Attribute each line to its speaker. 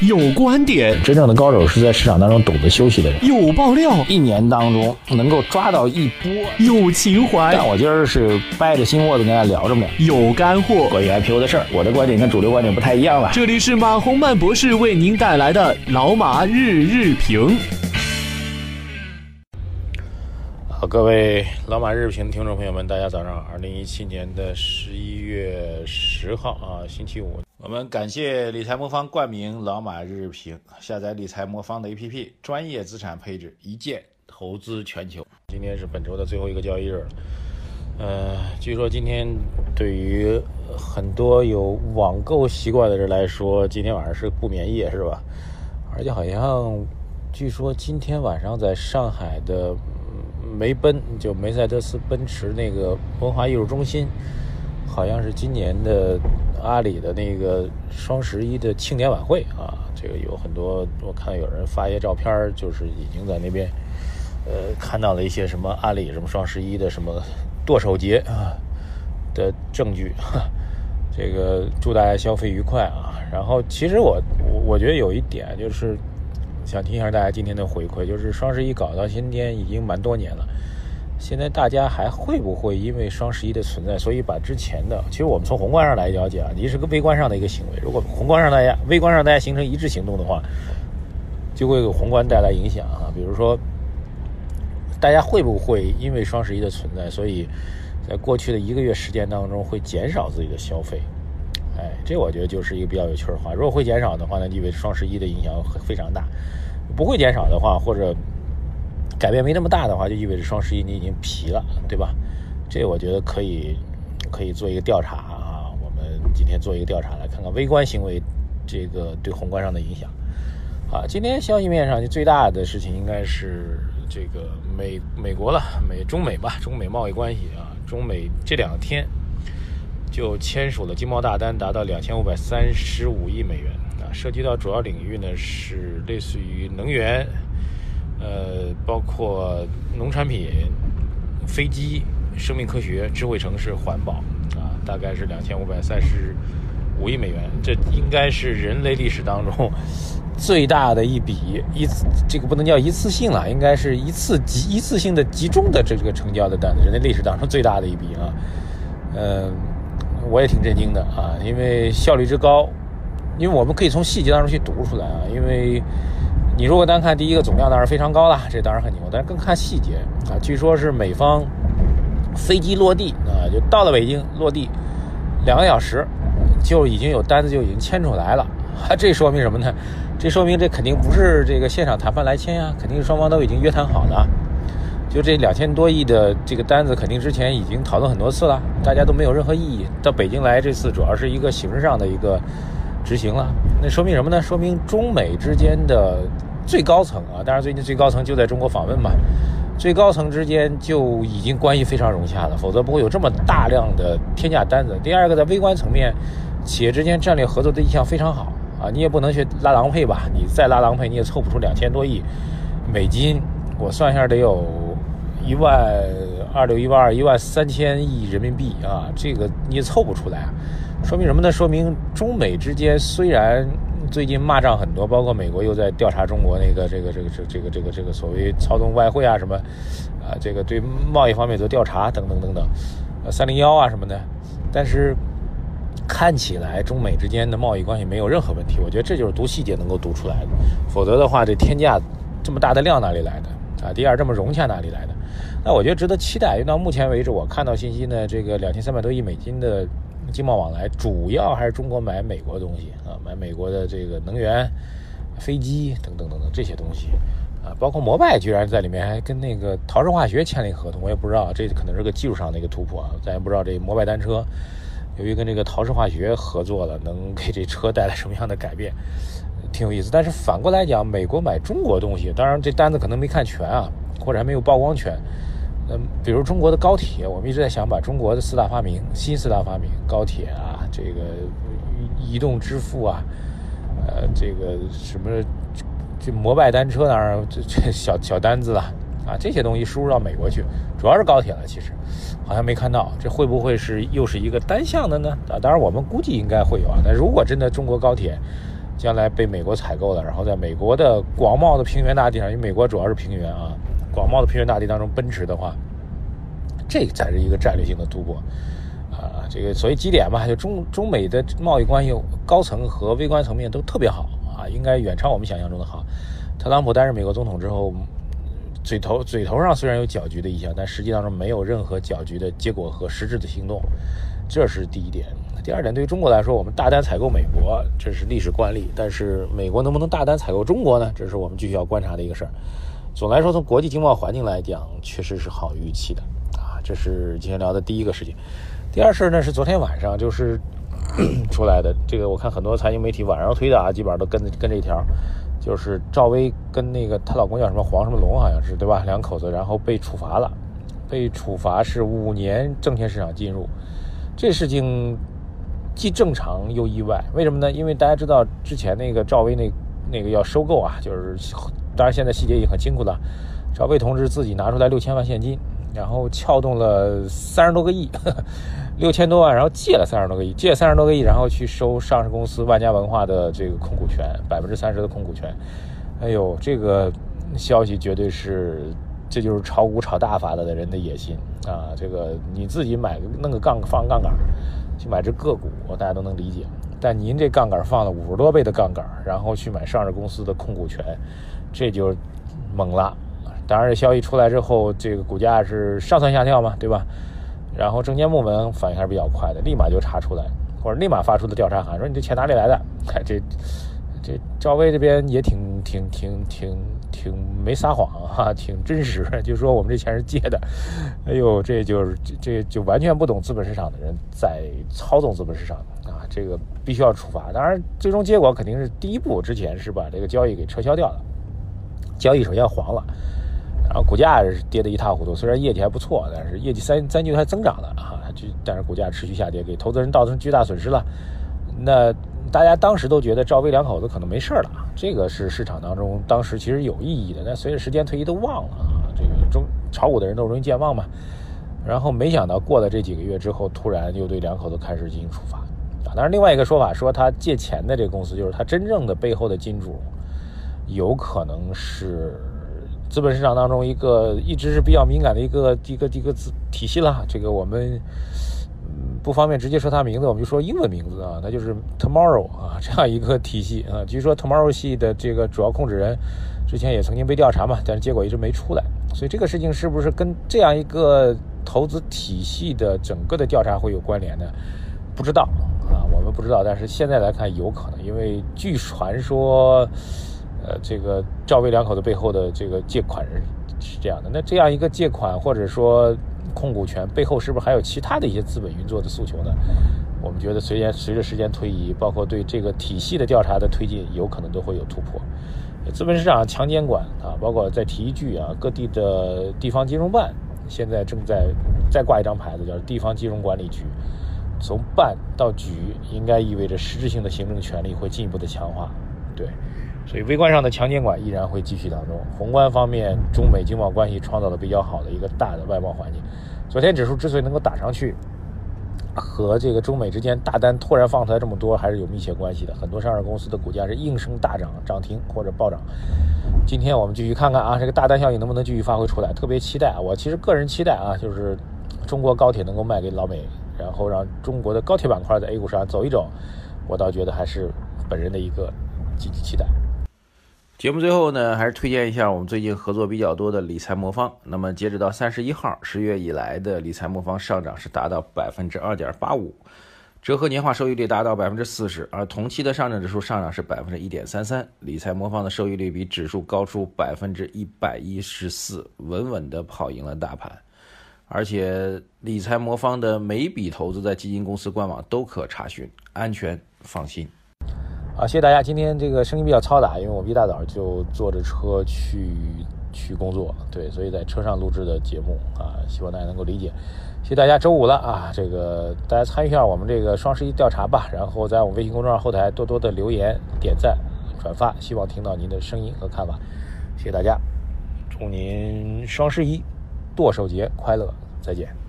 Speaker 1: 有观点，
Speaker 2: 真正的高手是在市场当中懂得休息的人。
Speaker 1: 有爆料，
Speaker 2: 一年当中能够抓到一波。
Speaker 1: 有情怀，
Speaker 2: 但我今儿是掰着心窝子跟大家聊着呢。
Speaker 1: 有干货，
Speaker 2: 关于 IPO 的事儿，我的观点跟主流观点不太一样了。
Speaker 1: 这里是马洪曼博士为您带来的老马日日评。
Speaker 2: 好，各位老马日评听众朋友们，大家早上好。二零一七年的十一月十号啊，星期五。我们感谢理财魔方冠名老马日日评，下载理财魔方的 APP，专业资产配置，一键投资全球。今天是本周的最后一个交易日了，呃，据说今天对于很多有网购习惯的人来说，今天晚上是不眠夜是吧？而且好像据说今天晚上在上海的。梅奔就梅赛德斯奔驰那个文化艺术中心，好像是今年的阿里的那个双十一的庆典晚会啊。这个有很多，我看有人发一些照片，就是已经在那边，呃，看到了一些什么阿里什么双十一的什么剁手节啊的证据。这个祝大家消费愉快啊！然后其实我我我觉得有一点就是。想听一下大家今天的回馈，就是双十一搞到今天已经蛮多年了，现在大家还会不会因为双十一的存在，所以把之前的，其实我们从宏观上来了解啊，你是个微观上的一个行为，如果宏观上大家、微观上大家形成一致行动的话，就会给宏观带来影响啊。比如说，大家会不会因为双十一的存在，所以在过去的一个月时间当中会减少自己的消费？哎，这我觉得就是一个比较有趣的话。如果会减少的话，那意味着双十一的影响非常大；不会减少的话，或者改变没那么大的话，就意味着双十一你已经疲了，对吧？这我觉得可以可以做一个调查啊。我们今天做一个调查，来看看微观行为这个对宏观上的影响。啊，今天消息面上就最大的事情应该是这个美美国了，美中美吧，中美贸易关系啊，中美这两天。就签署了经贸大单，达到两千五百三十五亿美元啊，涉及到主要领域呢是类似于能源，呃，包括农产品、飞机、生命科学、智慧城市、环保啊，大概是两千五百三十五亿美元，这应该是人类历史当中最大的一笔一次，这个不能叫一次性了，应该是一次集一次性的集中的这个成交的单子，人类历史当中最大的一笔啊，嗯。我也挺震惊的啊，因为效率之高，因为我们可以从细节当中去读出来啊。因为你如果单看第一个总量，当然非常高了，这当然很牛。但是更看细节啊，据说是美方飞机落地啊，就到了北京落地两个小时，就已经有单子就已经签出来了。这说明什么呢？这说明这肯定不是这个现场谈判来签呀，肯定是双方都已经约谈好了。就这两千多亿的这个单子，肯定之前已经讨论很多次了，大家都没有任何异议。到北京来这次主要是一个形式上的一个执行了，那说明什么呢？说明中美之间的最高层啊，当然最近最高层就在中国访问嘛，最高层之间就已经关系非常融洽了，否则不会有这么大量的天价单子。第二个，在微观层面，企业之间战略合作的意向非常好啊，你也不能去拉郎配吧？你再拉郎配，你也凑不出两千多亿美金，我算一下得有。一万二六一万二一万三千亿人民币啊，这个你也凑不出来，说明什么呢？说明中美之间虽然最近骂仗很多，包括美国又在调查中国那个这个这个这这个这个这个所谓操纵外汇啊什么，啊这个对贸易方面做调查等等等等，呃三零幺啊什么的，但是看起来中美之间的贸易关系没有任何问题，我觉得这就是读细节能够读出来的，否则的话这天价这么大的量哪里来的？啊，第二这么融洽哪里来的？那我觉得值得期待。因为到目前为止，我看到信息呢，这个两千三百多亿美金的经贸往来，主要还是中国买美国东西啊，买美国的这个能源、飞机等等等等这些东西啊，包括摩拜居然在里面还跟那个陶氏化学签了一个合同，我也不知道，这可能是个技术上的一个突破啊，咱也不知道这摩拜单车由于跟这个陶氏化学合作了，能给这车带来什么样的改变。挺有意思，但是反过来讲，美国买中国东西，当然这单子可能没看全啊，或者还没有曝光全。嗯，比如中国的高铁，我们一直在想把中国的四大发明，新四大发明，高铁啊，这个移动支付啊，呃，这个什么这摩拜单车，当然这这小小单子了啊，这些东西输入到美国去，主要是高铁了，其实好像没看到，这会不会是又是一个单向的呢？啊，当然我们估计应该会有啊，但如果真的中国高铁。将来被美国采购了，然后在美国的广袤的平原大地上，因为美国主要是平原啊，广袤的平原大地当中奔驰的话，这才是一个战略性的突破啊！这个所谓基点嘛，就中中美的贸易关系高层和微观层面都特别好啊，应该远超我们想象中的好。特朗普担任美国总统之后，嘴头嘴头上虽然有搅局的意向，但实际当中没有任何搅局的结果和实质的行动，这是第一点。第二点，对于中国来说，我们大单采购美国，这是历史惯例。但是，美国能不能大单采购中国呢？这是我们继续要观察的一个事儿。总来说，从国际经贸环境来讲，确实是好预期的啊。这是今天聊的第一个事情。第二事呢，是昨天晚上就是 出来的。这个我看很多财经媒体晚上推的啊，基本上都跟跟这一条，就是赵薇跟那个她老公叫什么黄什么龙，好像是对吧？两口子然后被处罚了，被处罚是五年证券市场禁入。这事情。既正常又意外，为什么呢？因为大家知道之前那个赵薇那那个要收购啊，就是当然现在细节已经很清楚了。赵薇同志自己拿出来六千万现金，然后撬动了三十多个亿，六千多万，然后借了三十多个亿，借三十多个亿，然后去收上市公司万家文化的这个控股权，百分之三十的控股权。哎呦，这个消息绝对是，这就是炒股炒大发了的人的野心啊！这个你自己买个弄个杠放杠杆。去买只个股，大家都能理解。但您这杠杆放了五十多倍的杠杆，然后去买上市公司的控股权，这就猛了。当然，这消息出来之后，这个股价是上蹿下跳嘛，对吧？然后证监部门反应还是比较快的，立马就查出来，或者立马发出的调查函，说你这钱哪里来的？看 这。这赵薇这边也挺挺挺挺挺没撒谎哈，挺真实，就说我们这钱是借的。哎呦，这就是这就完全不懂资本市场的人在操纵资本市场啊，这个必须要处罚。当然，最终结果肯定是第一步之前是把这个交易给撤销掉了，交易首先黄了，然后股价是跌得一塌糊涂。虽然业绩还不错，但是业绩三三季度还增长了啊，就但是股价持续下跌，给投资人造成巨大损失了。那。大家当时都觉得赵薇两口子可能没事了，这个是市场当中当时其实有意义的。但随着时间推移都忘了啊，这个中炒股的人都容易健忘嘛。然后没想到过了这几个月之后，突然又对两口子开始进行处罚啊。当然，另外一个说法说他借钱的这个公司就是他真正的背后的金主，有可能是资本市场当中一个一直是比较敏感的一个一个一个子体系了。这个我们。不方便直接说他名字，我们就说英文名字啊，那就是 Tomorrow 啊，这样一个体系啊。据说 Tomorrow 系的这个主要控制人之前也曾经被调查嘛，但是结果一直没出来。所以这个事情是不是跟这样一个投资体系的整个的调查会有关联呢？不知道啊，我们不知道。但是现在来看有可能，因为据传说，呃，这个赵薇两口子背后的这个借款人是这样的。那这样一个借款或者说。控股权背后是不是还有其他的一些资本运作的诉求呢？我们觉得随着随着时间推移，包括对这个体系的调查的推进，有可能都会有突破。资本市场强监管啊，包括再提一句啊，各地的地方金融办现在正在再挂一张牌子，叫地方金融管理局。从办到局，应该意味着实质性的行政权力会进一步的强化。对。所以微观上的强监管依然会继续当中。宏观方面，中美经贸关系创造了比较好的一个大的外贸环境。昨天指数之所以能够打上去，和这个中美之间大单突然放出来这么多还是有密切关系的。很多上市公司的股价是应声大涨、涨停或者暴涨。今天我们继续看看啊，这个大单效应能不能继续发挥出来？特别期待啊！我其实个人期待啊，就是中国高铁能够卖给老美，然后让中国的高铁板块在 A 股上走一走。我倒觉得还是本人的一个积极期待。节目最后呢，还是推荐一下我们最近合作比较多的理财魔方。那么截止到三十一号，十月以来的理财魔方上涨是达到百分之二点八五，折合年化收益率达到百分之四十，而同期的上证指数上涨是百分之一点三三，理财魔方的收益率比指数高出百分之一百一十四，稳稳的跑赢了大盘。而且理财魔方的每笔投资在基金公司官网都可查询，安全放心。啊，谢谢大家。今天这个声音比较嘈杂，因为我们一大早就坐着车去去工作，对，所以在车上录制的节目啊，希望大家能够理解。谢谢大家。周五了啊，这个大家参与一下我们这个双十一调查吧，然后在我们微信公众号后台多多的留言、点赞、转发，希望听到您的声音和看法。谢谢大家，祝您双十一剁手节快乐，再见。